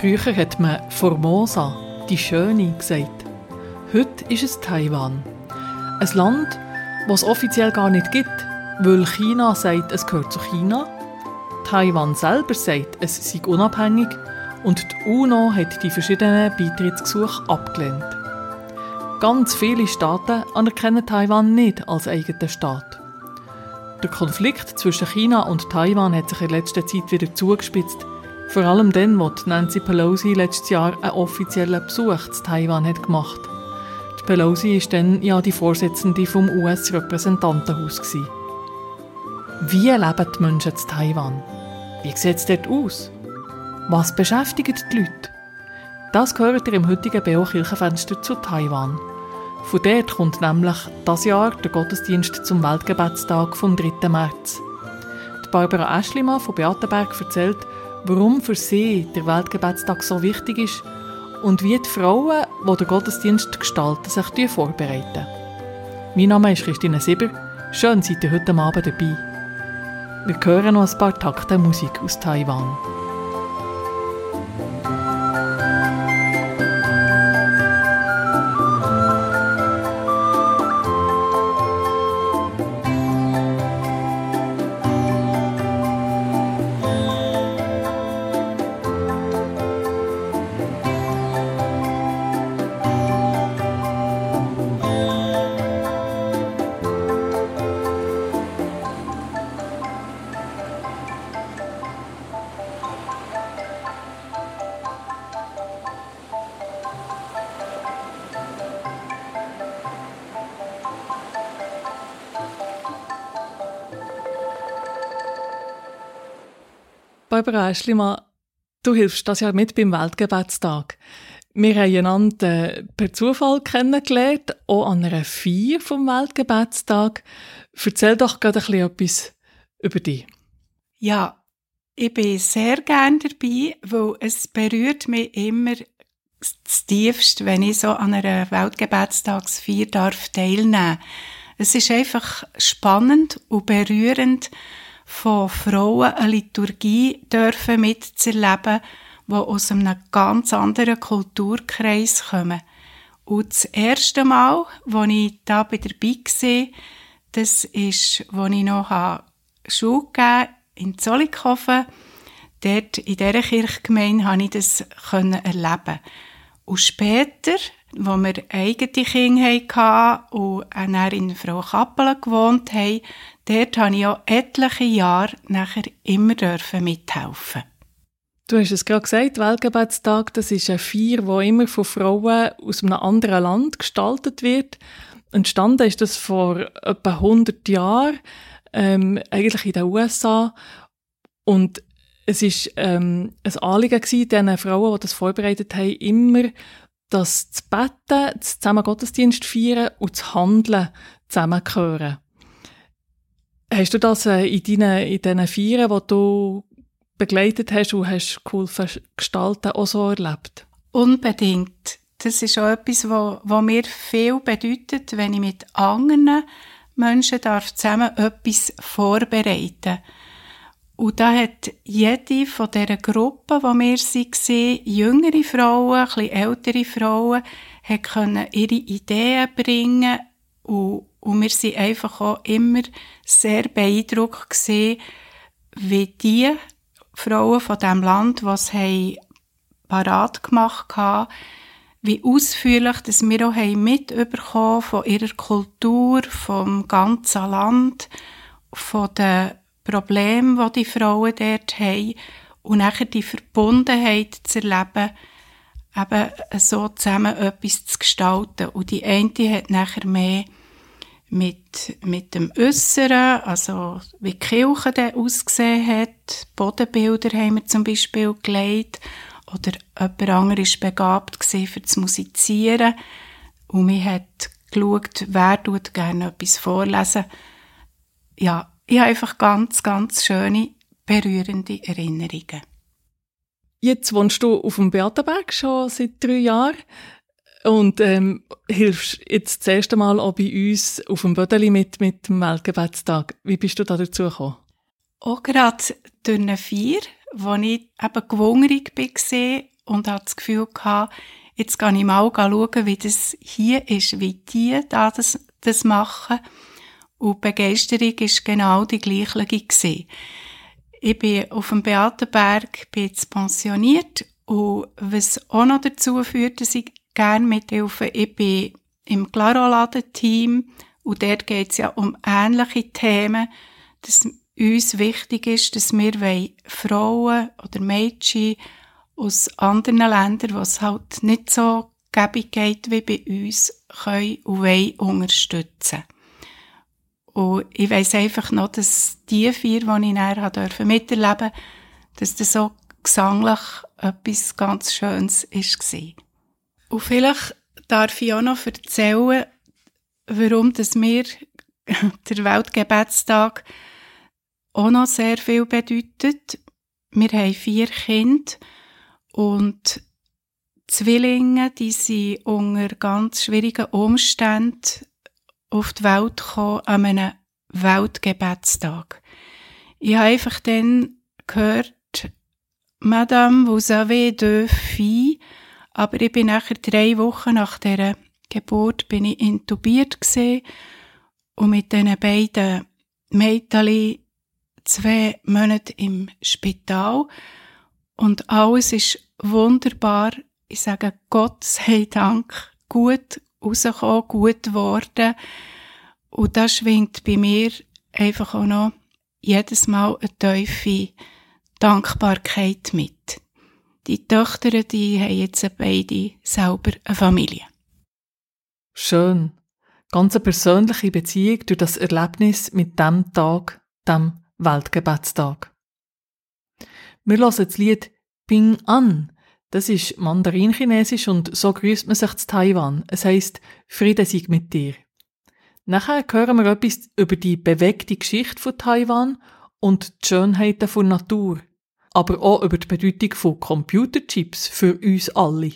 Früher hat man Formosa, die Schöne, gesagt. Heute ist es Taiwan. Ein Land, das es offiziell gar nicht gibt, weil China sagt, es gehört zu China. Taiwan selber sagt, es sei unabhängig und die UNO hat die verschiedenen Beitrittsgesuche abgelehnt. Ganz viele Staaten anerkennen Taiwan nicht als eigenen Staat. Der Konflikt zwischen China und Taiwan hat sich in letzter Zeit wieder zugespitzt. Vor allem dann, als Nancy Pelosi letztes Jahr einen offiziellen Besuch zu Taiwan hat gemacht. Die Pelosi ist dann ja die Vorsitzende vom US-Repräsentantenhaus Wie leben die Menschen zu Taiwan? Wie sieht es dort aus? Was beschäftigt die Leute? Das gehört ihr im heutigen BO Kirchenfenster zu Taiwan. Von dort kommt nämlich das Jahr der Gottesdienst zum Weltgebetstag vom 3. März. Die Barbara Eschlimann von Beatenberg erzählt, warum für sie der Weltgebetstag so wichtig ist und wie die Frauen, die den Gottesdienst gestalten, sich vorbereiten. Mein Name ist Christine Sieber. Schön, seid ihr heute Abend dabei. Wir hören noch ein paar Takte Musik aus Taiwan. Barbara Eschlimann, du hilfst das Jahr mit beim Weltgebetstag. Wir haben einander per Zufall kennengelernt, auch an einer Feier vom Weltgebetstag. Erzähl doch gerade ein etwas über dich. Ja, ich bin sehr gerne dabei, weil es berührt mich immer das Tiefste, wenn ich so an einer Weltgebetstagsfeier darf teilnehmen. Es ist einfach spannend und berührend, von Frauen eine Liturgie dürfen mitzuerleben, die aus einem ganz anderen Kulturkreis kommen. Und das erste Mal, als ich da dabei war, das ist, als ich noch Schule gegeben in Zollikofen. Dort in dieser Kirchgemeinde konnte ich das erleben. Und später, als wir eigene Kinder hatten und dann in Frau Kappelen gewohnt haben, dort habe ich auch etliche Jahre nachher immer mithelfen Du hast es gerade gesagt, Weltgebetstag, das ist eine Feier, die immer von Frauen aus einem anderen Land gestaltet wird. Entstanden ist das vor etwa 100 Jahren, ähm, eigentlich in den USA. Und es ist ähm, ein Anliegen diesen Frauen, die das vorbereitet haben, immer dass das Betten, das zusammen Gottesdienst feiern und das Handeln zusammengehören. Hast du das äh, in deinen, in diesen Feiern, die du begleitet hast und hast geholfen gestalten, auch so erlebt? Unbedingt. Das ist auch etwas, was mir viel bedeutet, wenn ich mit anderen Menschen darf zusammen etwas vorbereiten. Und da hat jede von dieser Gruppe, die wir waren, jüngere Frauen, ein ältere Frauen, können ihre Ideen bringen und und wir sind einfach auch immer sehr beeindruckt gewesen, wie die Frauen von dem Land, was haben parat gemacht haben, wie ausführlich dass wir auch mitbekommen von ihrer Kultur, vom ganzen Land, von den Problemen, die die Frauen dort haben und nachher die Verbundenheit zu erleben, eben so zusammen etwas zu gestalten. Und die eine hat nachher mehr mit, mit dem Äußeren, also wie die Kirche dann ausgesehen hat. Bodenbilder haben wir zum Beispiel gelegt. Oder jemand anderes war begabt für das Musizieren. Und man hat geschaut, wer tut gerne etwas vorlesen. Ja, ich habe einfach ganz, ganz schöne, berührende Erinnerungen. Jetzt wohnst du auf dem Beatenberg schon seit drei Jahren. Und ähm, hilfst jetzt das erste Mal auch bei uns auf dem Bödeli mit, mit dem Weltgebetstag. Wie bist du da dazu gekommen? Auch gerade durch eine Feier, wo ich eben gewungrig war und hatte das Gefühl gehabt, jetzt kann ich mal schauen, wie das hier ist, wie die da das, das machen. Und die Begeisterung war genau die gleiche gewesen. Ich bin auf dem Beatenberg, bin jetzt pensioniert und was auch noch dazu führt, dass ich gerne mithelfe, ich bin im Klaroladen-Team und dort geht es ja um ähnliche Themen, dass uns wichtig ist, dass wir Frauen oder Mädchen aus anderen Ländern, was halt nicht so gäbig geht wie bei uns, können und wollen unterstützen. Und ich weiss einfach noch, dass die vier, die ich näher durfte miterleben, dass das so gesanglich etwas ganz Schönes war. Und vielleicht darf ich auch noch erzählen, warum dass mir der Weltgebetstag auch noch sehr viel bedeutet. Wir haben vier Kinder und Zwillinge, die sind unter ganz schwierigen Umständen auf die Welt gekommen an einem Weltgebetstag. Ich habe einfach dann gehört, Madame, vous avez deux filles, aber ich bin nachher drei Wochen nach der Geburt bin ich intubiert gesehen und mit diesen beiden Mädchen zwei Monate im Spital und alles ist wunderbar. Ich sage Gott sei Dank gut rausgekommen, gut geworden. Und das schwingt bei mir einfach auch noch jedes Mal eine tiefe Dankbarkeit mit. Die Töchter, die haben jetzt beide selber eine Familie. Schön. Ganz eine persönliche Beziehung durch das Erlebnis mit dem Tag, dem Weltgebetstag. Wir hören das Lied Ping An. Das ist Mandarin-Chinesisch und so grüßt man sich zu Taiwan. Es heißt Friede sei mit dir. Nachher hören wir etwas über die bewegte Geschichte von Taiwan und die Schönheiten von Natur, aber auch über die Bedeutung von Computerchips für uns alle.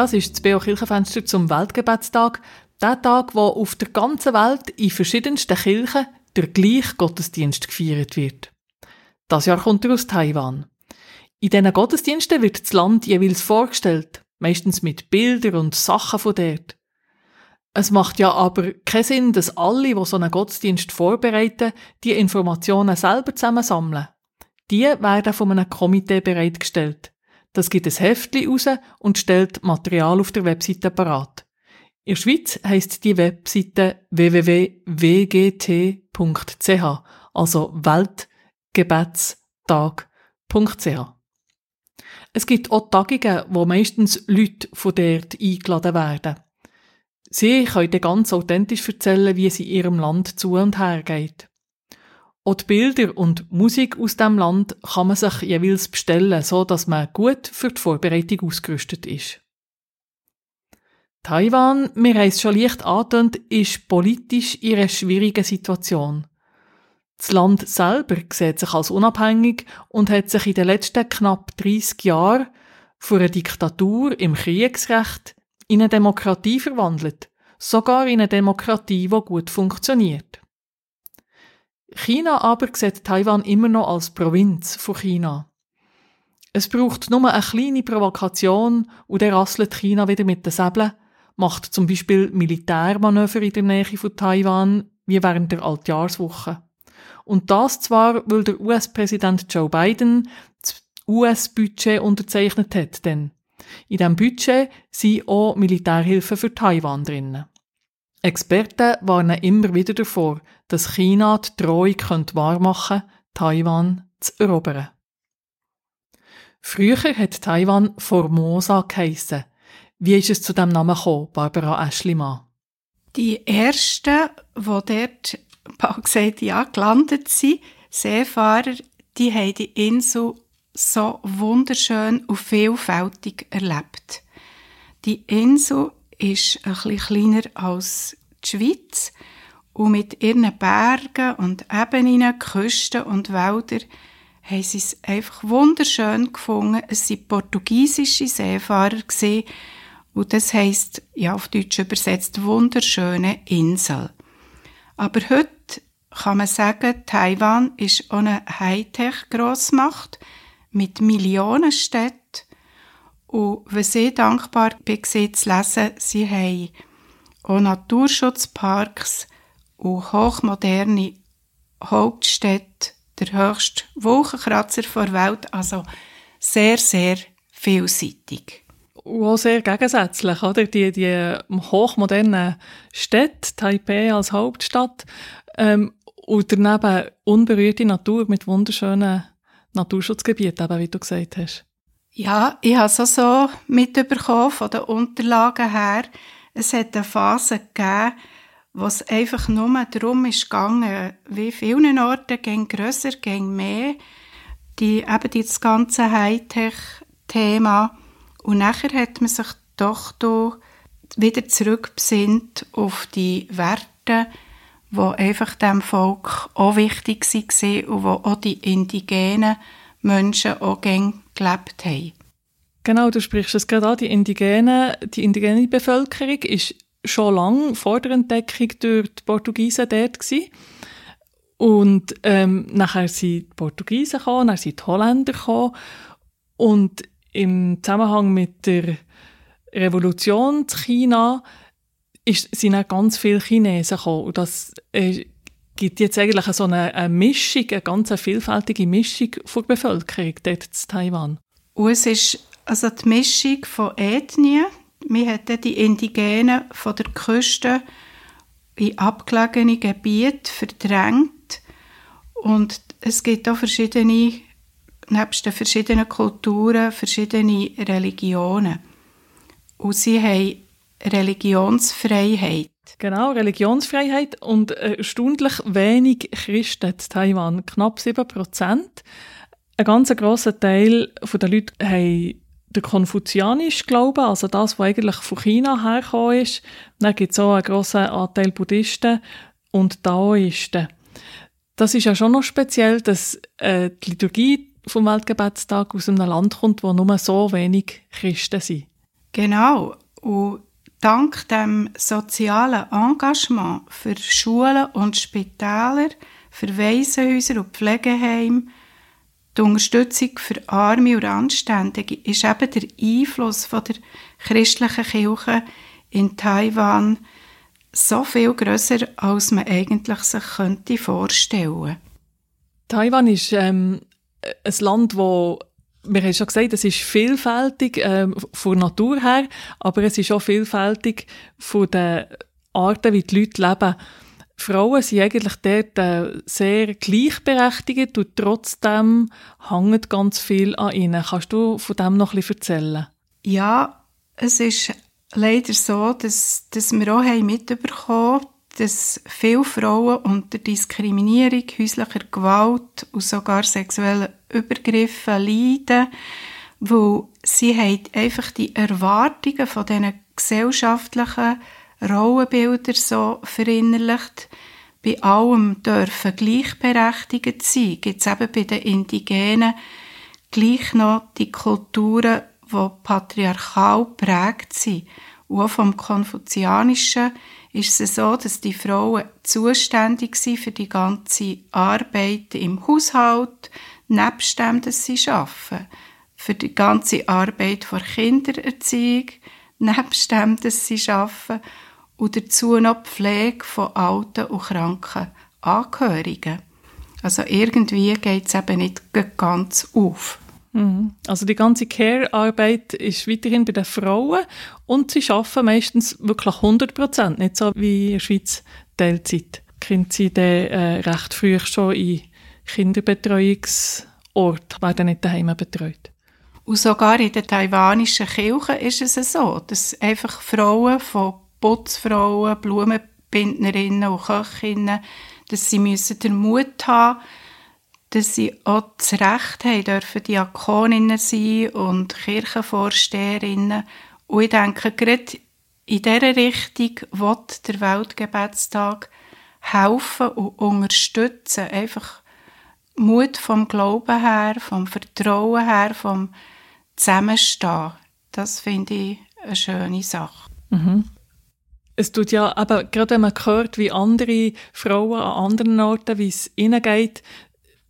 Das ist das BO Kirchenfenster zum Weltgebetstag. Der Tag, wo auf der ganzen Welt in verschiedensten Kirchen der gleiche Gottesdienst gefeiert wird. Das Jahr kommt er aus Taiwan. In diesen Gottesdiensten wird das Land jeweils vorgestellt, meistens mit Bildern und Sachen von dort. Es macht ja aber keinen Sinn, dass alle, die so einen Gottesdienst vorbereiten, die Informationen selber zusammensammeln. Die werden von einem Komitee bereitgestellt. Das gibt ein Heftchen raus und stellt Material auf der Webseite parat. In der Schweiz heisst die Webseite www.wgt.ch, also Weltgebetstag.ch. Es gibt auch Tagungen, wo meistens Leute von dort eingeladen werden. Sie können ganz authentisch erzählen, wie es in ihrem Land zu und her geht. Auch die Bilder und Musik aus dem Land kann man sich jeweils bestellen, so dass man gut für die Vorbereitung ausgerüstet ist. Taiwan, wir haben es schon leicht angetönt, ist politisch in einer schwierigen Situation. Das Land selber sieht sich als unabhängig und hat sich in den letzten knapp 30 Jahren von einer Diktatur im Kriegsrecht in eine Demokratie verwandelt, sogar in eine Demokratie, die gut funktioniert. China aber sieht Taiwan immer noch als Provinz von China. Es braucht nur eine kleine Provokation und er rasselt China wieder mit den Säbeln, macht zum Beispiel Militärmanöver in der Nähe von Taiwan, wie während der Altjahrswoche. Und das zwar, weil der US-Präsident Joe Biden das US-Budget unterzeichnet hat, denn in diesem Budget sind auch Militärhilfen für Taiwan drin. Experten warnen immer wieder davor, dass China die Drohung wahrmachen könnte, Taiwan zu erobern. Früher hat Taiwan Formosa geheissen. Wie ist es zu dem Namen gekommen, Barbara Aschlimann? Die ersten, die dort gesagt, ja, gelandet sind, Seefahrer, die haben die Insel so wunderschön und vielfältig erlebt. Die Insel ist ein bisschen kleiner als die Schweiz und mit ihren Bergen und Ebenen, Küsten und Wäldern haben sie es einfach wunderschön gefunden. Es waren portugiesische Seefahrer und das heisst, ja, auf Deutsch übersetzt, wunderschöne Insel. Aber heute kann man sagen, Taiwan ist eine Hightech-Grossmacht mit Millionen Städten. Und was ich dankbar bin, zu lesen, sie haben auch Naturschutzparks und hochmoderne Hauptstädte der höchste Wolkenkratzer der Welt, also sehr, sehr vielseitig. Und auch sehr gegensätzlich, oder? Die, die hochmodernen Städte, Taipei als Hauptstadt, ähm, und daneben unberührte Natur mit wunderschönen Naturschutzgebieten, eben, wie du gesagt hast. Ja, ich habe es auch so mitbekommen von den Unterlagen her. Es hat eine Phase gegeben, was einfach nur darum ist gegangen, wie vielen Orten, gehen grösser, gehen mehr, die, eben das ganze Hightech-Thema. Und nachher hat man sich doch da wieder zurückbesinnt auf die Werte, die einfach dem Volk auch wichtig waren und wo auch die indigenen Menschen auch gelebt haben. Genau, du sprichst es gerade an, die indigene, die indigene Bevölkerung ist schon lange vor der Entdeckung durch die Portugiesen dort gewesen. Und ähm, nachher sind die Portugiesen gekommen, dann sind die Holländer gekommen. Und im Zusammenhang mit der Revolution in China ist, sind auch ganz viele Chinesen gekommen. Und das äh, gibt jetzt eigentlich so eine, eine Mischung, eine ganz vielfältige Mischung von der Bevölkerung dort in Taiwan. Und es ist also die Mischung von Ethnien, wir hatten die Indigenen von der Küste in abgelegene Gebiete verdrängt und es gibt auch verschiedene, nebst den verschiedenen Kulturen, verschiedene Religionen. Und sie haben Religionsfreiheit. Genau, Religionsfreiheit und erstaunlich wenig Christen in Taiwan, knapp 7 Prozent. Ein ganz grosser Teil der Leute haben der konfuzianische Glaube, also das, was eigentlich von China hergekommen ist. Dann gibt es auch einen grossen Anteil Buddhisten und Daoisten. Das ist ja schon noch speziell, dass äh, die Liturgie vom Weltgebetstag aus einem Land kommt, wo nur so wenig Christen sind. Genau. Und dank dem sozialen Engagement für Schulen und Spitäler, für Waisenhäuser und Pflegeheime die Unterstützung für Arme und Anständige ist eben der Einfluss von der christlichen Kirche in Taiwan so viel größer, als man eigentlich sich könnte vorstellen. Taiwan ist ähm, ein Land, wo wir haben schon gesagt, es ist vielfältig ähm, von Natur her, aber es ist auch vielfältig von den Arten, wie die Leute leben. Frauen sind eigentlich dort äh, sehr gleichberechtigt und trotzdem hängt ganz viel an ihnen. Kannst du von dem noch bisschen erzählen? Ja, es ist leider so, dass, dass wir auch haben mitbekommen dass viele Frauen unter Diskriminierung, häuslicher Gewalt und sogar sexuellen Übergriffen leiden, weil sie haben einfach die Erwartungen von diesen gesellschaftlichen Rollenbilder so verinnerlicht. Bei allem dürfen gleichberechtigt sein. Gibt es eben bei den Indigenen gleich noch die Kulturen, die patriarchal prägt sind. Und auch vom Konfuzianischen ist es so, dass die Frauen zuständig sind für die ganze Arbeit im Haushalt, nebst dem, dass sie arbeiten. Für die ganze Arbeit vor Kindererziehung, nebst dem, dass sie arbeiten. Und dazu noch die Pflege von alten und kranken Angehörigen. Also irgendwie geht es eben nicht ganz auf. Mhm. Also die ganze Care-Arbeit ist weiterhin bei den Frauen und sie arbeiten meistens wirklich 100 Prozent, nicht so wie in der Schweiz Teilzeit. Kind sie dann äh, recht früh schon in Kinderbetreuungsort, werden nicht daheim betreut. Und sogar in den taiwanischen Kirchen ist es so, dass einfach Frauen von Putzfrauen, Blumenbindnerinnen und Köchinnen, dass sie müssen den Mut haben dass sie auch das Recht haben dürfen Diakoninnen sein und Kirchenvorsteherinnen. Und ich denke, gerade in dieser Richtung wird der Weltgebetstag helfen und unterstützen. Einfach Mut vom Glauben her, vom Vertrauen her, vom Zusammenstehen. Das finde ich eine schöne Sache. Mhm. Es tut ja, aber gerade wenn man hört, wie andere Frauen an anderen Orten, wie es ihnen geht,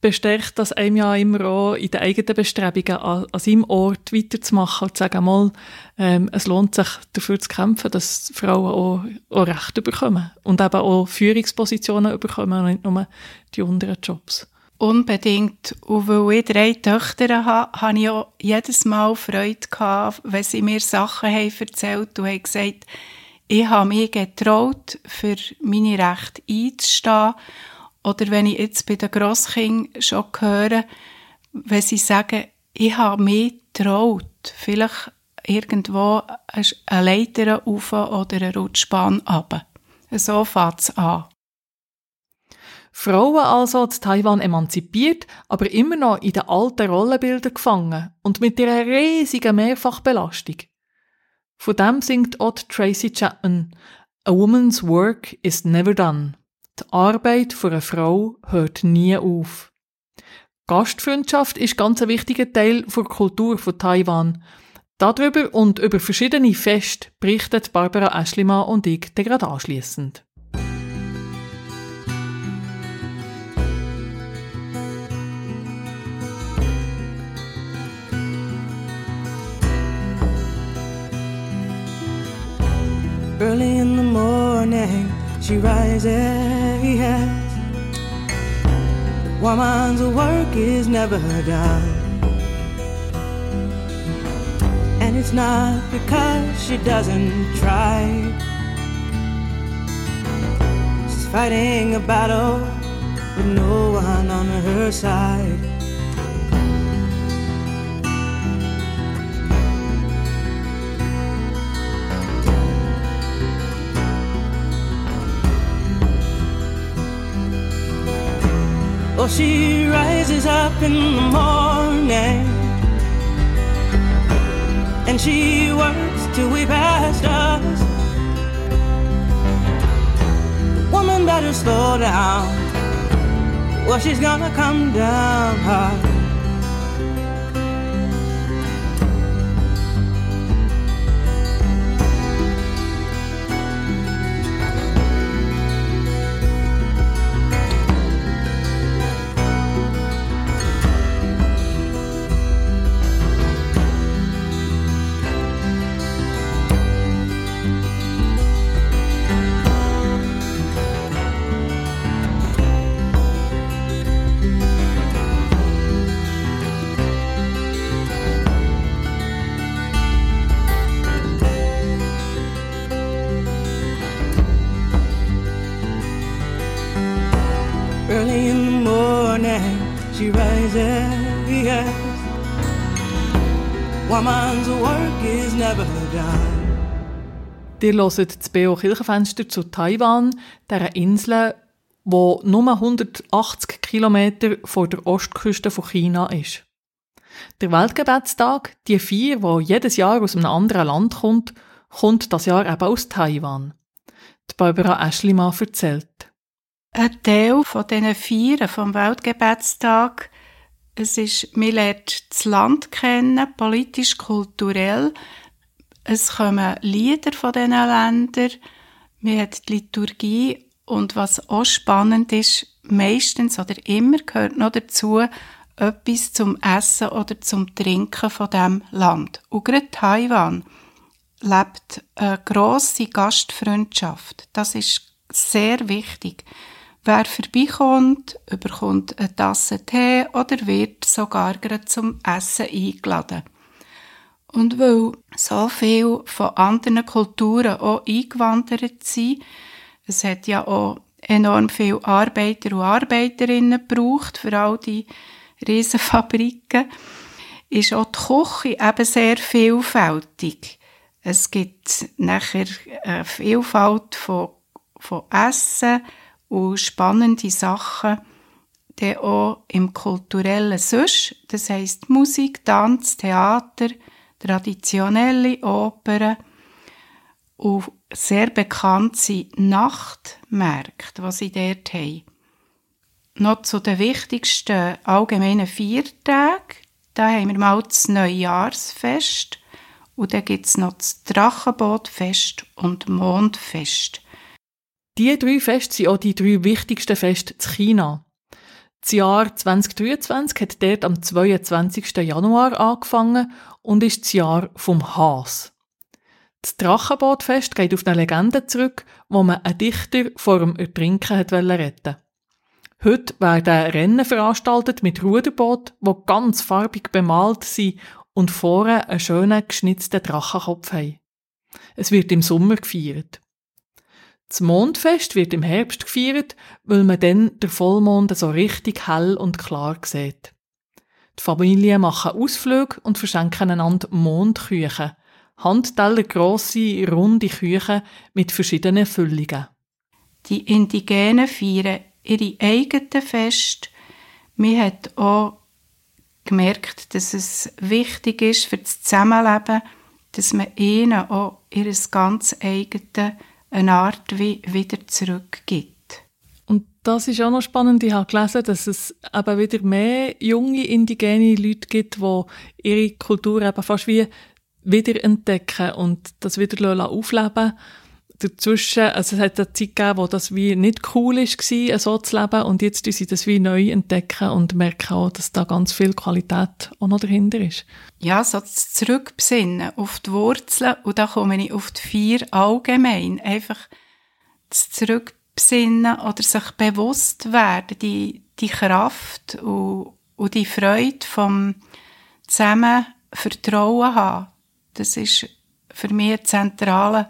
bestärkt das einem ja immer auch in den eigenen Bestrebungen, an, seinem Ort weiterzumachen und zu sagen, mal, ähm, es lohnt sich dafür zu kämpfen, dass Frauen auch, auch Rechte bekommen und eben auch Führungspositionen bekommen und nicht nur die unteren Jobs. Unbedingt. Und weil ich drei Töchter habe, habe ich auch jedes Mal Freude gehabt, wenn sie mir Sachen haben erzählt und haben gesagt, ich habe mich getraut, für meine Rechte einzustehen oder wenn ich jetzt bei den Grosskindern schon höre, wenn sie sagen, ich habe mich getraut, vielleicht irgendwo eine Leiter rauf oder eine Rutschbahn runter. So fängt es an. Frauen also zu Taiwan emanzipiert, aber immer noch in den alten Rollenbildern gefangen und mit ihrer riesigen Mehrfachbelastung. Von dem singt auch Tracy Chapman A woman's work is never done. Die Arbeit für eine Frau hört nie auf. Gastfreundschaft ist ganz ein wichtiger Teil der Kultur von Taiwan. Darüber und über verschiedene Feste berichtet Barbara Eschlimann und ich gerade anschliessend. Early in the morning she rises. Woman's work is never done. And it's not because she doesn't try. She's fighting a battle with no one on her side. Oh, she rises up in the morning and she works till we pass us. Woman, better slow down. or she's gonna come down hard. Ihr hört das BO Kirchenfenster zu Taiwan, dieser Insel, wo nur 180 Kilometer vor der Ostküste von China ist. Der Weltgebetstag, die vier, wo jedes Jahr aus einem anderen Land kommt, kommt das Jahr eben aus Taiwan. Die Barbara Eschlimann erzählt. Ein Teil von diesen vier vom Weltgebetstag Es ist, man lernt das Land kennen, politisch, kulturell. Es kommen Lieder von diesen Ländern. Man hat die Liturgie. Und was auch spannend ist, meistens oder immer gehört noch dazu, etwas zum Essen oder zum Trinken von dem Land. Und gerade Taiwan lebt eine grosse Gastfreundschaft. Das ist sehr wichtig. Wer vorbeikommt, bekommt eine Tasse Tee oder wird sogar gerade zum Essen eingeladen. Und weil so viel von anderen Kulturen auch eingewandert sind, es hat ja auch enorm viele Arbeiter und Arbeiterinnen gebraucht für all die Riesenfabriken, ist auch die Küche eben sehr vielfältig. Es gibt nachher eine Vielfalt von, von Essen und spannende Sachen, die auch im kulturellen Süsch, das heisst Musik, Tanz, Theater, traditionelle Opern und sehr bekannt sind Nachtmärkte, die sie dort haben. Noch zu den wichtigsten allgemeinen Viertagen. Da haben wir mal das Neujahrsfest und dann gibt es noch das Drachenbootfest und Mondfest. Die drei Feste sind auch die drei wichtigsten Feste in China. Das Jahr 2023 hat dort am 22. Januar angefangen und ist das Jahr vom Has. Das Drachenbootfest geht auf eine Legende zurück, wo man einen Dichter vor dem Ertrinken retten Heute werden Rennen veranstaltet mit Ruderboot, wo ganz farbig bemalt sind und vorne einen schönen geschnitzten Drachenkopf haben. Es wird im Sommer gefeiert. Das Mondfest wird im Herbst gefeiert, weil man dann der Vollmond so richtig hell und klar sieht. Die Familien machen Ausflüge und verschenken einander Mondküchen. Handteller grosse, runde Küchen mit verschiedenen Füllungen. Die Indigenen feiern ihre eigenen Feste. Man hat auch gemerkt, dass es wichtig ist für das Zusammenleben, dass man ihnen auch ihr ganz eigenes eine Art wie wieder zurückgibt. Das ist auch noch spannend. Ich habe gelesen, dass es eben wieder mehr junge indigene Leute gibt, die ihre Kultur eben fast wie wiederentdecken und das wieder aufleben dazwischen, also es hat eine Zeit gegeben, wo das wie nicht cool war, so zu leben und jetzt sie das wie neu entdecken und merken auch, dass da ganz viel Qualität auch noch dahinter ist. Ja, so Zurückbesinnen auf die Wurzeln und da komme ich auf die vier allgemein, einfach das Zurückbesinnen oder sich bewusst werden, die, die Kraft und, und die Freude vom zusammen Vertrauen haben, das ist für mich ein zentraler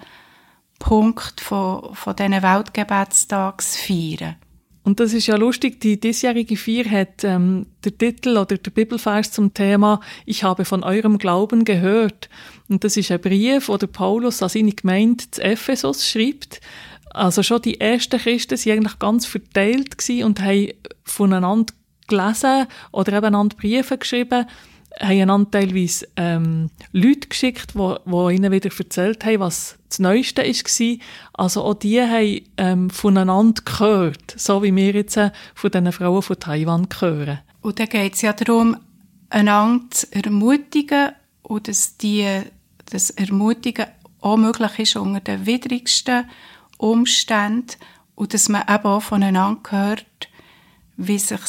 Punkt von, von diesen Weltgebetstagsfeiern. Und das ist ja lustig, die diesjährige Feier hat ähm, der Titel oder der Bibelvers zum Thema Ich habe von eurem Glauben gehört. Und das ist ein Brief, wo der Paulus an seine Gemeinde zu Ephesus schreibt. Also schon die ersten Christen waren eigentlich ganz verteilt und haben voneinander gelesen oder eben einander Briefe geschrieben haben einander teilweise ähm, Leute geschickt, die ihnen wieder erzählt haben, was das Neueste war. Also auch die haben ähm, voneinander gehört, so wie wir jetzt äh, von diesen Frauen von Taiwan hören. Und dann geht es ja darum, einander zu ermutigen und dass die, das Ermutigen auch möglich ist unter den widrigsten Umständen und dass man eben auch voneinander hört, wie sich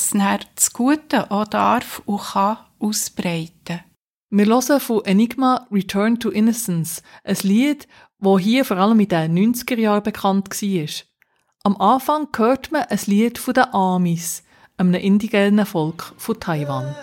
das Gute auch darf und kann ausbreiten. Wir hören von Enigma Return to Innocence, ein Lied, das hier vor allem in den 90er Jahren bekannt war. Am Anfang hört man ein Lied von den Amis, einem indigenen Volk von Taiwan.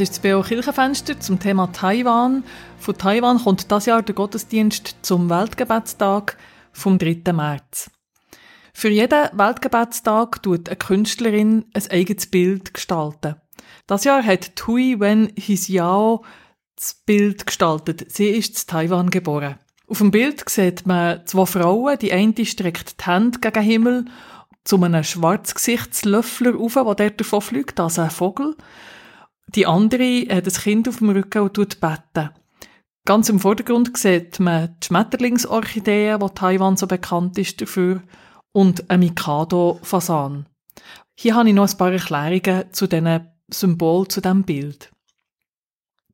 Das ist das BO Kirchenfenster zum Thema Taiwan. Von Taiwan kommt das Jahr der Gottesdienst zum Weltgebetstag vom 3. März. Für jeden Weltgebetstag tut eine Künstlerin ein eigenes Bild gestalten. Das Jahr hat Tui Wen Hisiao das Bild gestaltet. Sie ist in Taiwan geboren. Auf dem Bild sieht man zwei Frauen. Die eine streckt die Hände gegen den Himmel zu einem Schwarzgesichtslöffler auf, der davon fliegt, also ein Vogel. Die andere hat ein Kind auf dem Rücken und tut beten. Ganz im Vordergrund sieht man die Schmetterlingsorchidee, wo Taiwan so bekannt ist dafür, und ein Mikado-Fasan. Hier habe ich noch ein paar Erklärungen zu diesen Symbol zu diesem Bild.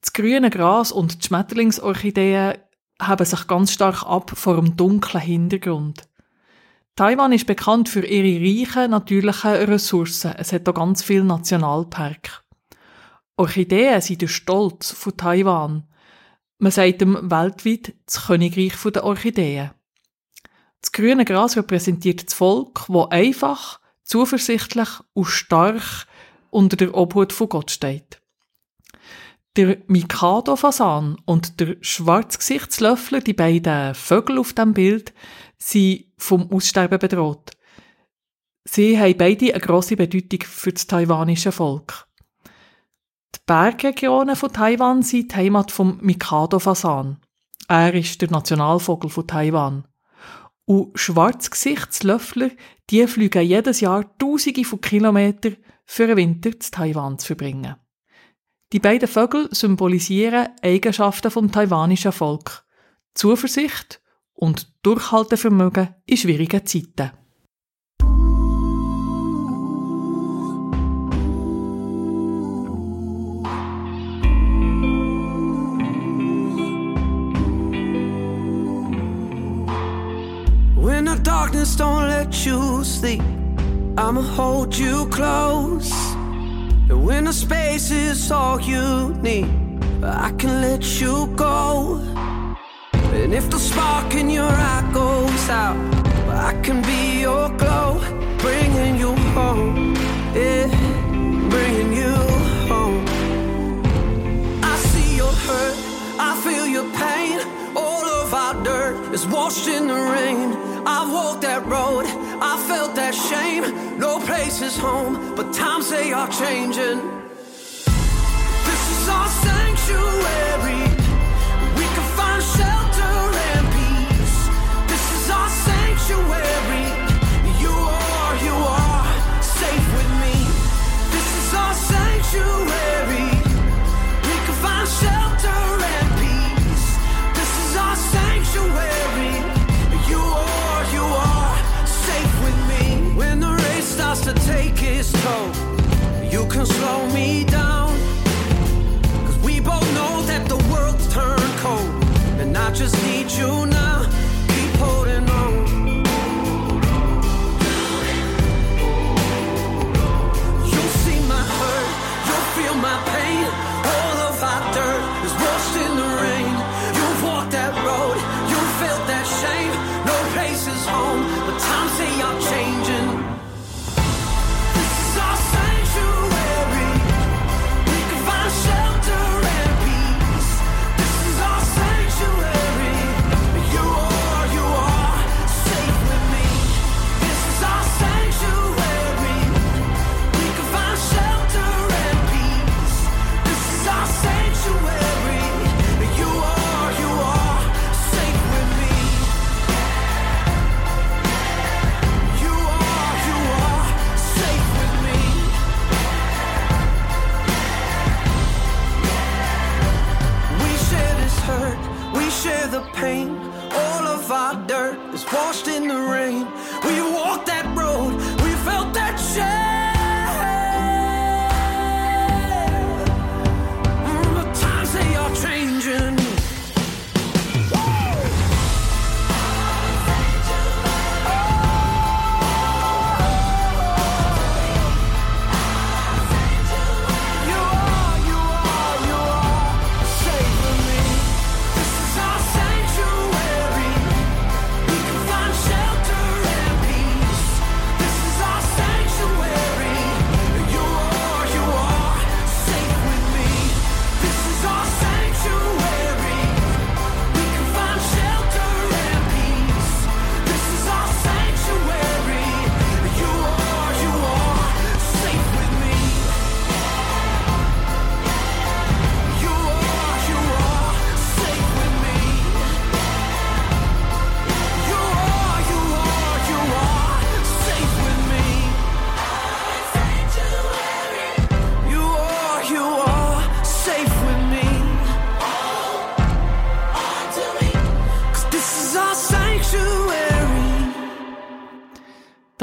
Das grüne Gras und die Schmetterlingsorchideen haben sich ganz stark ab vor einem dunklen Hintergrund. Taiwan ist bekannt für ihre reichen natürlichen Ressourcen. Es hat auch ganz viele Nationalparke. Orchideen sind der Stolz von Taiwan. Man sagt ihm weltweit das Königreich der Orchideen. Das grüne Gras repräsentiert das Volk, wo einfach, zuversichtlich und stark unter der Obhut von Gott steht. Der Mikado-Fasan und der Schwarzgesichtslöffler, die beiden Vögel auf dem Bild, sind vom Aussterben bedroht. Sie haben beide eine grosse Bedeutung für das taiwanische Volk. Die Bergregionen von Taiwan sind die Heimat vom Mikado-Fasan. Er ist der Nationalvogel von Taiwan. Und Schwarzgesichtslöffler, die fliegen jedes Jahr Tausende von Kilometern für einen Winter zu Taiwan zu verbringen. Die beiden Vögel symbolisieren Eigenschaften vom taiwanischen Volk. Zuversicht und Durchhaltevermögen in schwierigen Zeiten. Darkness don't let you sleep, I'ma hold you close. And when the space is all you need, I can let you go. And if the spark in your eye goes out, I can be your glow, bringing you home. Yeah, bringing you home. I see your hurt, I feel your pain. All of our dirt is washed in the rain. I've walked that road, I felt that shame. No place is home, but times they are changing. This is our sanctuary. Take. You can slow me down. Cause we both know that the world's turned cold. And I just need you now.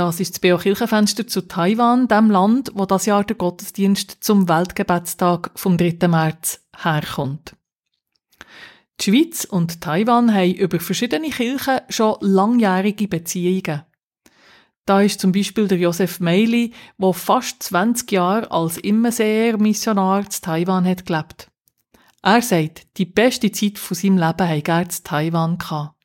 Das ist das BO Kirchenfenster zu Taiwan, dem Land, wo das Jahr der Gottesdienst zum Weltgebetstag vom 3. März herkommt. Die Schweiz und Taiwan haben über verschiedene Kirchen schon langjährige Beziehungen. Da ist zum Beispiel der Josef Meili, der fast 20 Jahre als Immerseher-Missionar zu Taiwan hat gelebt. Er sagt, die beste Zeit von seinem Leben habe er zu Taiwan gehabt.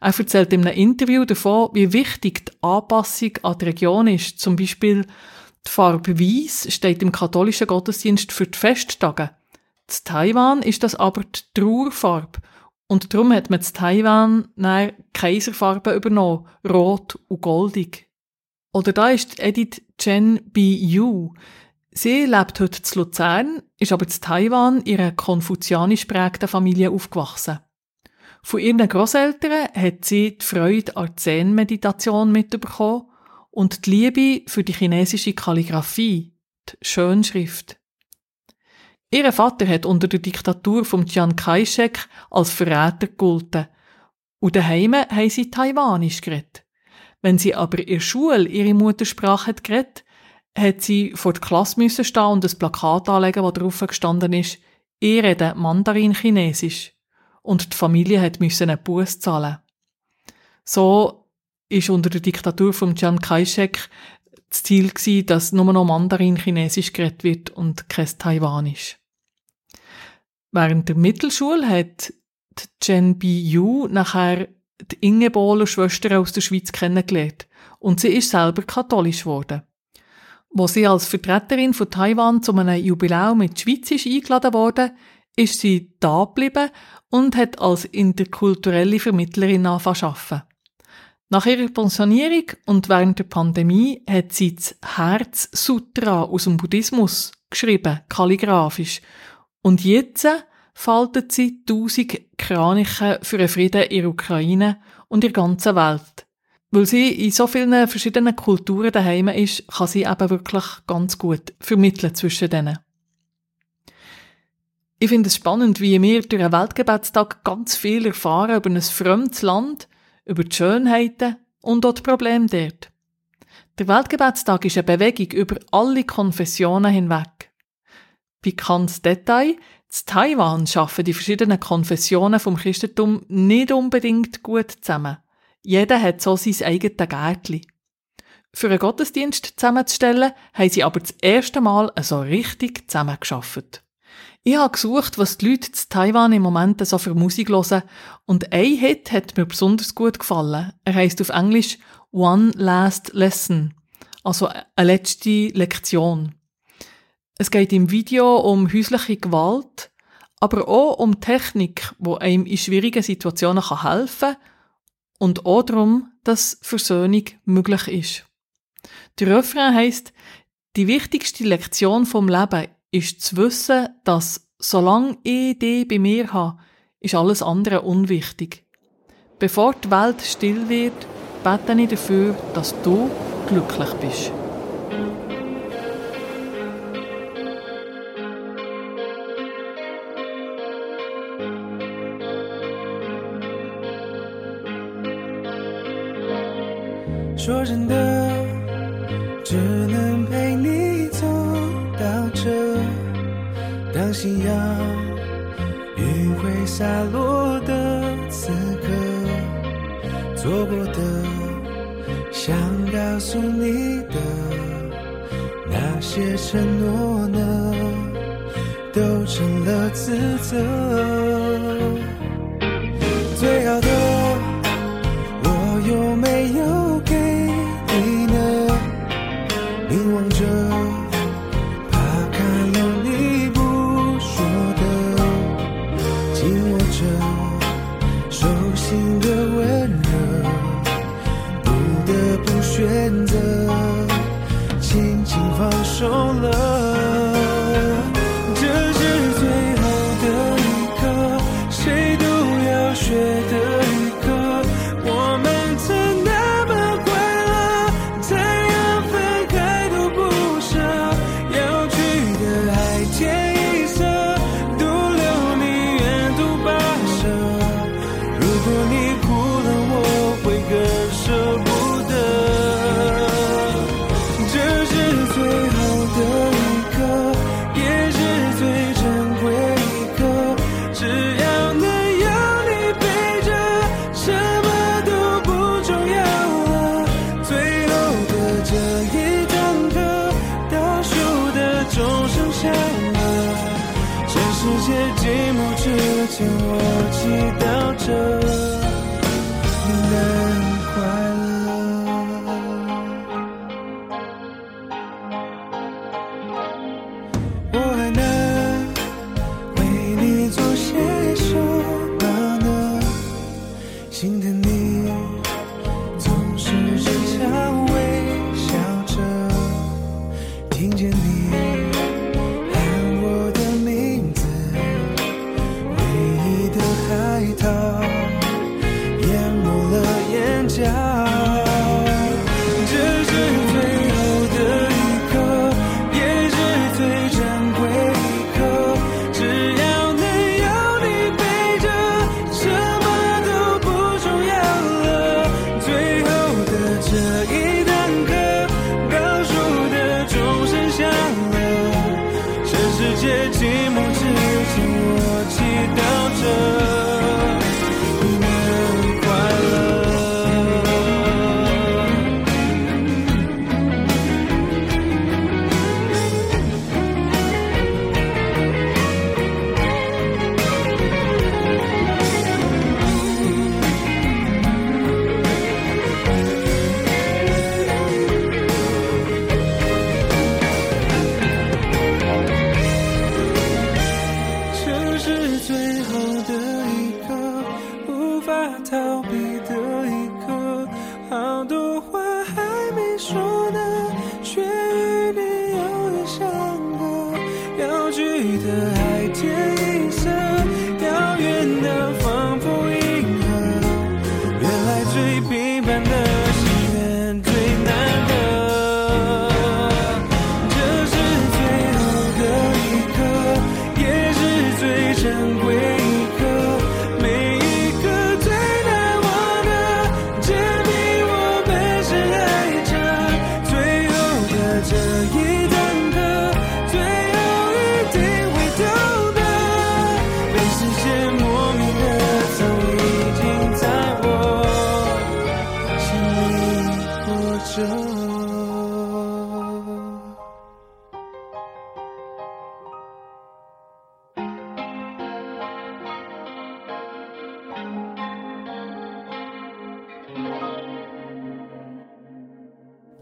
Er erzählt in einem Interview davon, wie wichtig die Anpassung an die Region ist. Zum Beispiel die Farbe Weiss steht im katholischen Gottesdienst für die Festtage. In Taiwan ist das aber die Trauerfarbe. Und darum hat man in Taiwan dann Kaiserfarbe übernommen, rot und goldig. Oder da ist Edith Chen Bi-Yu. Sie lebt heute in Luzern, ist aber in Taiwan in einer konfuzianisch prägten Familie aufgewachsen. Von ihren Grosseltern hat sie die Freude an Zen-Meditation mitbekommen und die Liebe für die chinesische Kalligraphie, die Schönschrift. Ihr Vater hat unter der Diktatur von Chiang Kai-shek als Verräter gegolten. Und daheim haben sie Taiwanisch geredet. Wenn sie aber in der Schule ihre Muttersprache hat geredet, hat sie vor der Klasse müssen stehen und ein Plakat anlegen, wo drauf gestanden ist, ich rede Mandarin-Chinesisch. Und die Familie hat einen Buß zahlen. So ist unter der Diktatur von Chiang Kai-shek das Ziel gewesen, dass nur noch Mandarin-Chinesisch geredet wird und kein Taiwanisch. Während der Mittelschule hat die Chen Bi-Yu nachher die Inge Bohler Schwester aus der Schweiz kennengelernt und sie ist selber katholisch geworden. Wo sie als Vertreterin von Taiwan zu einem Jubiläum mit der Schweiz ist eingeladen wurde, ist sie da geblieben und hat als interkulturelle Vermittlerin angefangen. Nach ihrer Pensionierung und während der Pandemie hat sie das Herz-Sutra aus dem Buddhismus geschrieben, kalligraphisch. Und jetzt faltet sie tausend Kranichen für den Frieden in der Ukraine und in der ganzen Welt. Weil sie in so vielen verschiedenen Kulturen daheim ist, kann sie eben wirklich ganz gut vermitteln zwischen denen. Ich finde es spannend, wie wir durch einen Weltgebetstag ganz viel erfahren über ein fremdes Land, über die Schönheiten und auch die Probleme dort. Der Weltgebetstag ist eine Bewegung über alle Konfessionen hinweg. Pikantes Detail, in Taiwan schaffen die verschiedenen Konfessionen vom Christentum nicht unbedingt gut zusammen. Jeder hat so sein eigenes Gärtchen. Für einen Gottesdienst zusammenzustellen, haben sie aber das erste Mal so richtig zusammengeschafft. Ich habe gesucht, was die Leute in Taiwan im Moment so für Musik hören und ein Hit hat mir besonders gut gefallen. Er heißt auf Englisch One Last Lesson, also eine letzte Lektion. Es geht im Video um häusliche Gewalt, aber auch um Technik, wo einem in schwierigen Situationen helfen kann und auch darum, dass Versöhnung möglich ist. Der Refrain heisst, die wichtigste Lektion vom Leben ist zu wissen, dass solange ich dich bei mir habe, ist alles andere unwichtig. Bevor die Welt still wird, bete ich dafür, dass du glücklich bist.说真的，只能 当夕阳余晖洒落的此刻，做过的，想告诉你的那些承诺呢，都成了自责。最好的，祈祷着的。爱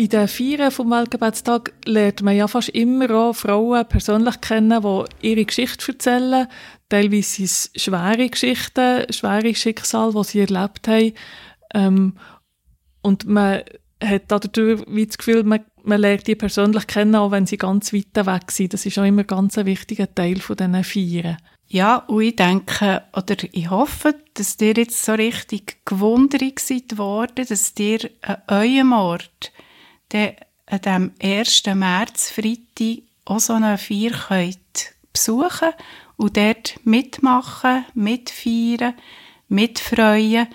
In den Feiern vom Weltgebetstag lernt man ja fast immer auch Frauen persönlich kennen, die ihre Geschichte erzählen. Teilweise sind es schwere Geschichten, schwere Schicksale, die sie erlebt haben. Ähm, und man hat dadurch wie das Gefühl, man, man lernt die persönlich kennen, auch wenn sie ganz weit weg sind. Das ist auch immer ganz ein wichtiger Teil von diesen Feiern. Ja, und ich denke, oder ich hoffe, dass ihr jetzt so richtig gewundert seid worden, dass ihr an eurem Ort dann an diesem 1. März, Freitag, auch so eine Feier könnt besuchen und dort mitmachen, mitfeiern, mitfreuen.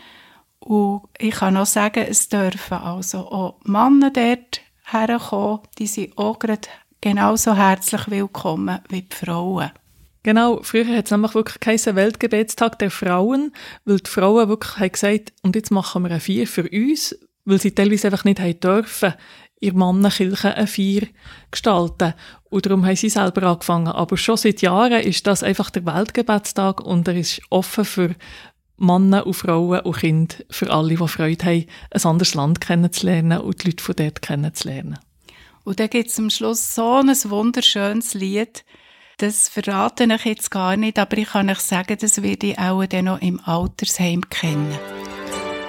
Und ich kann auch sagen, es dürfen also auch Männer dort herkommen, die sind auch gerade genauso herzlich willkommen wie die Frauen. Genau, früher hat es nämlich wirklich keinen Weltgebetstag der Frauen, weil die Frauen wirklich haben gesagt, und jetzt machen wir eine Feier für uns, weil sie teilweise einfach nicht haben dürfen in Mannenkirche eine Feier gestalten. Und darum haben sie selber angefangen. Aber schon seit Jahren ist das einfach der Weltgebetstag und er ist offen für Männer und Frauen und Kinder, für alle, die Freude haben, ein anderes Land kennenzulernen und die Leute von dort kennenzulernen. Und dann gibt es am Schluss so ein wunderschönes Lied, das verrate ich jetzt gar nicht, aber ich kann euch sagen, das werde ich auch noch im Altersheim kennen.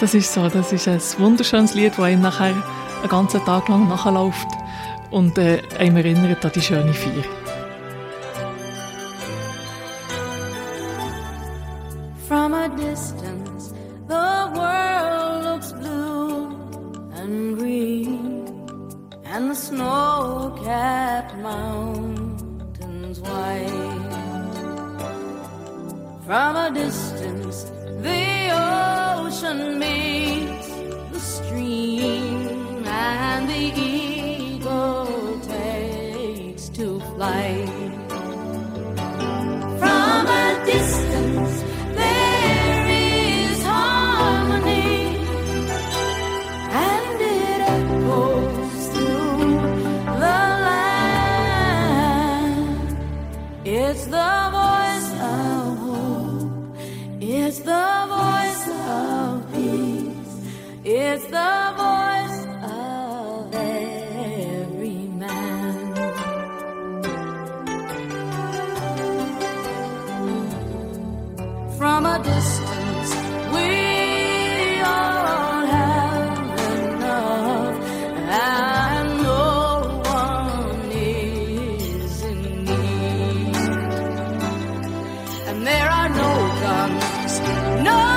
Das ist so, das ist ein wunderschönes Lied, das ihm nachher einen ganzen Tag lang nachläuft und äh, einem erinnert an die schöne Feier. From a distance, the world looks blue and green, and the snow-capped mountains white. From a distance, the ocean meets the stream, and the eagle takes to flight. From a distance, there is harmony, and it echoes through the land. It's the it's the voice of every man. from a distance. We all have enough, and no one is in need. And there are no guns, no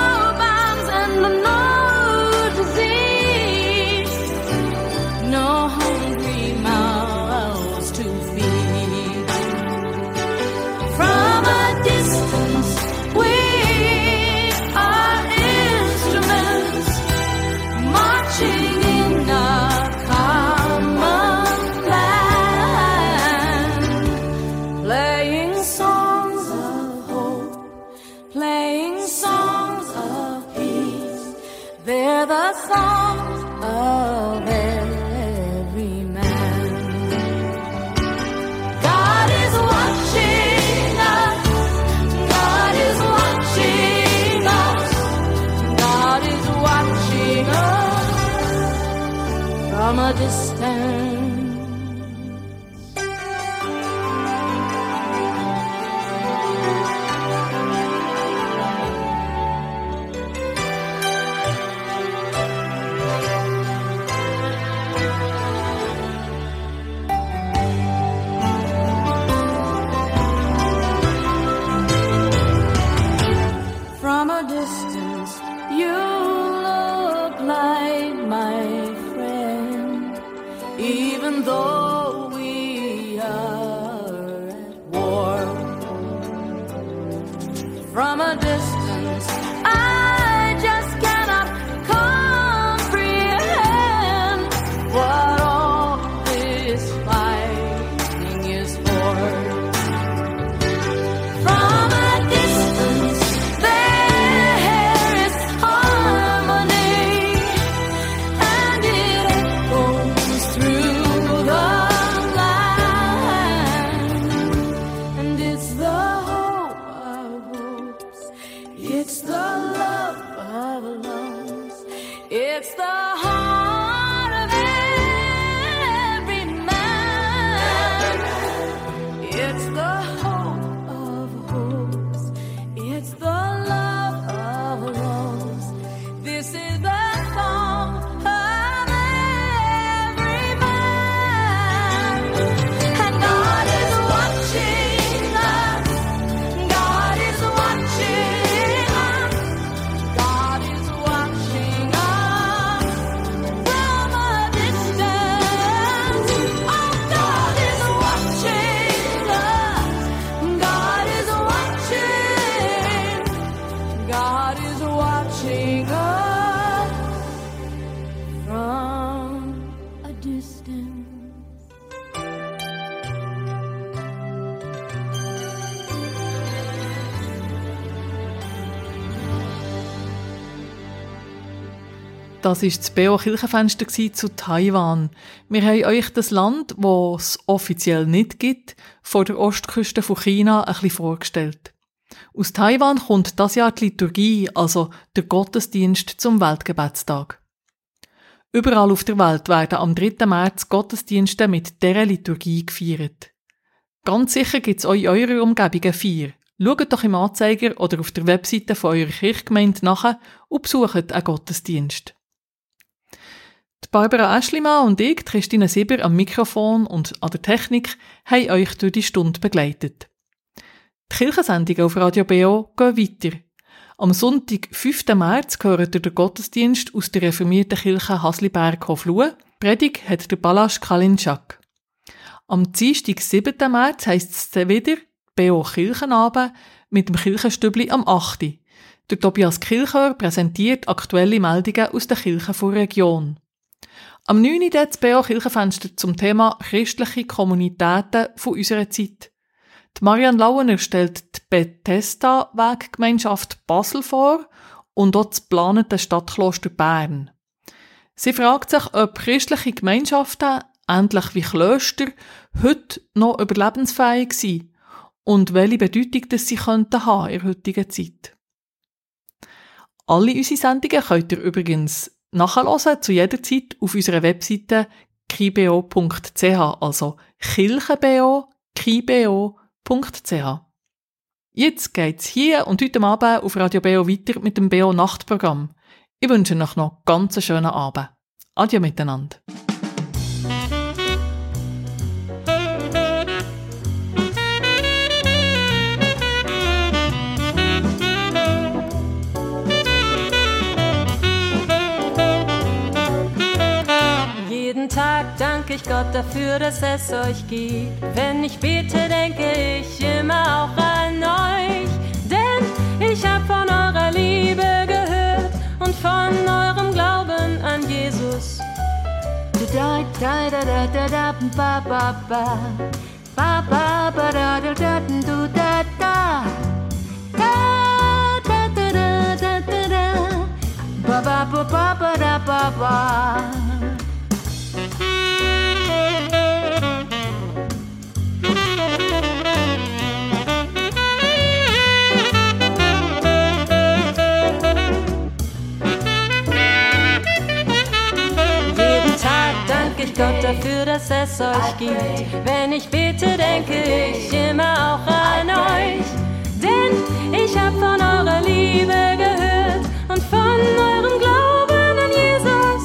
Das war das BO Kirchenfenster zu Taiwan. Wir haben euch das Land, das es offiziell nicht gibt, vor der Ostküste von China ein bisschen vorgestellt. Aus Taiwan kommt das Jahr die Liturgie, also der Gottesdienst zum Weltgebetstag. Überall auf der Welt werden am 3. März Gottesdienste mit dieser Liturgie gefeiert. Ganz sicher gibt es euch in eurer Umgebung Feier. Schaut doch im Anzeiger oder auf der Webseite von eurer Kirchgemeinde nach und besucht einen Gottesdienst. Die Barbara Aschlimann und ich, Christine Sieber, am Mikrofon und an der Technik, haben euch durch die Stunde begleitet. Die Kirchensendungen auf Radio BO gehen weiter. Am Sonntag, 5. März, gehört der Gottesdienst aus der reformierten Kirche Hasliberg-Hofluhe. Predigt hat der Balasch Kalinschak. Am Dienstag, 7. März, heisst es wieder BO Kirchenabend mit dem Kirchenstübli am 8. Der Tobias Kilchör präsentiert aktuelle Meldungen aus der Kirche der Region. Am 9. das BO Kirchenfenster zum Thema christliche Kommunitäten von unserer Zeit. Die Marianne Lauener stellt die Bethesda-Weggemeinschaft Basel vor und auch das planete Stadtkloster Bern. Sie fragt sich, ob christliche Gemeinschaften, ähnlich wie Klöster, heute noch überlebensfähig sind und welche Bedeutung das sie könnten haben in der heutigen Zeit. Alle unsere Sendungen könnt ihr übrigens nachhören zu jeder Zeit auf unserer Webseite kibo.ch, also kirchenbo, kibo.ch. Jetzt geht's hier und heute Abend auf Radio BO weiter mit dem BO Nachtprogramm. Ich wünsche euch noch ganz einen schönen Abend. Adieu miteinander. ich Gott dafür, dass es euch gibt. Wenn ich bete, denke ich immer auch an euch, denn ich hab von eurer Liebe gehört und von eurem Glauben an Jesus. Da, da, da, da, da, da, ba, ba, ba. Ba, ba, ba, da, da, da, da, da, da. Da, da, da, da, da, da. Ba, ba, ba, ba, ba, da, ba, ba. Dass es euch gibt. Wenn ich bete, denke ich immer auch an euch. Denn ich hab von eurer Liebe gehört und von eurem Glauben an Jesus.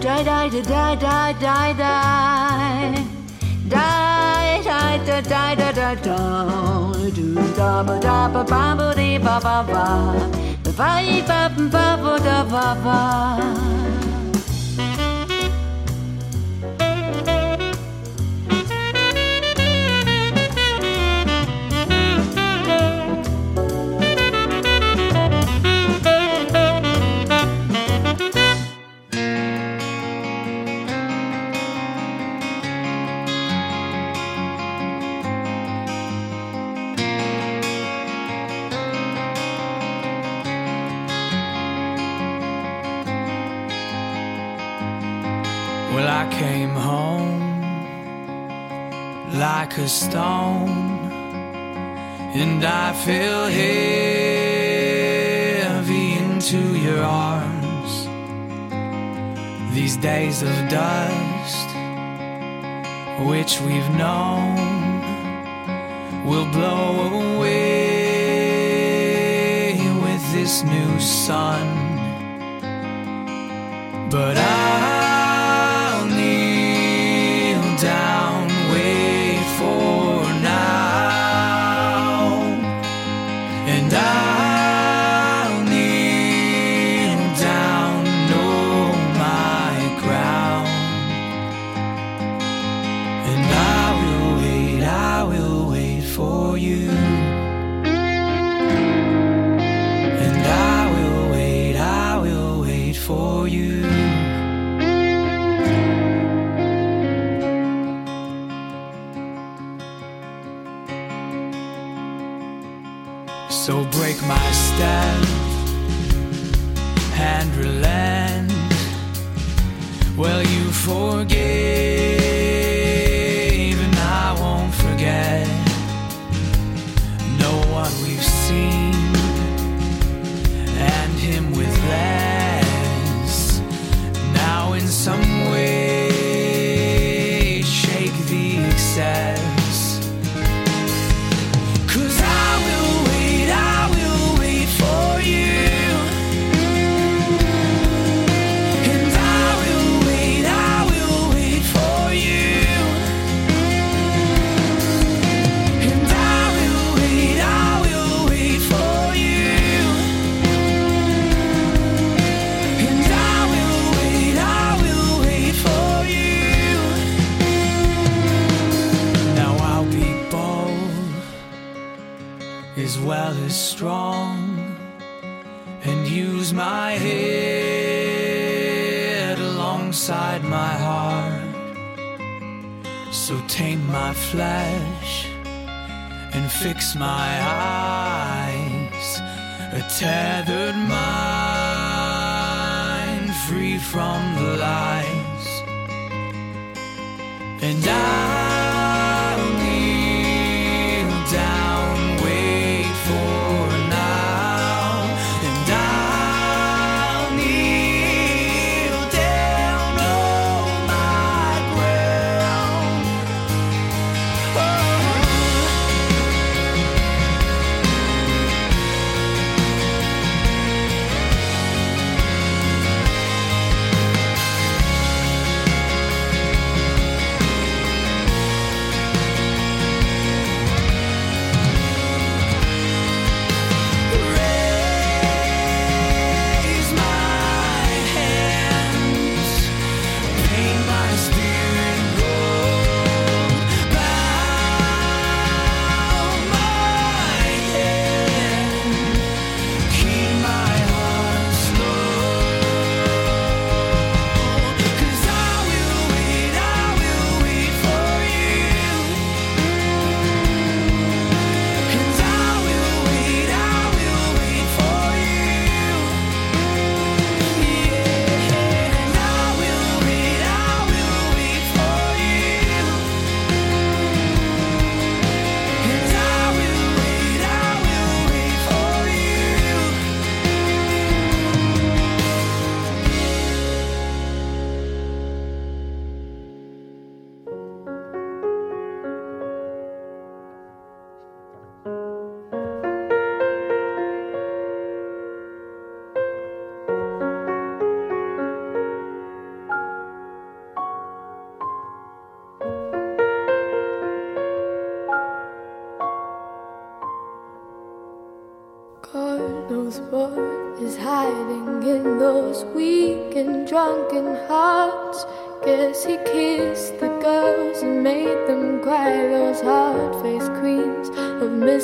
Die, die, die, die, die, die, die. Die, die, die, die, die, die, die. Da, ba, da, ba, ba, ba, ba, ba, ba. Ba, ba, ba, ba, da, ba, ba. A stone, and I fell heavy into your arms. These days of dust, which we've known, will blow away with this new sun. But I'll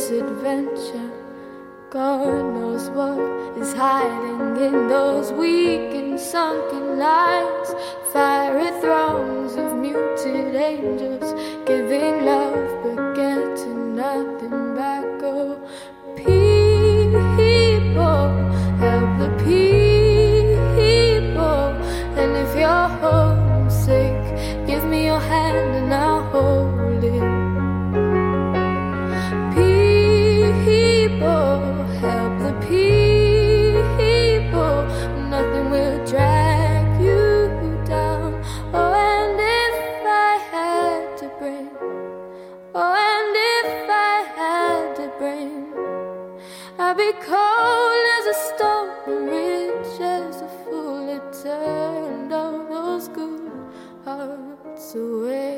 misadventure. God knows what is hiding in those weak and sunken eyes. Fiery thrones of muted angels giving love but getting nothing back. Oh, people, help the people. away.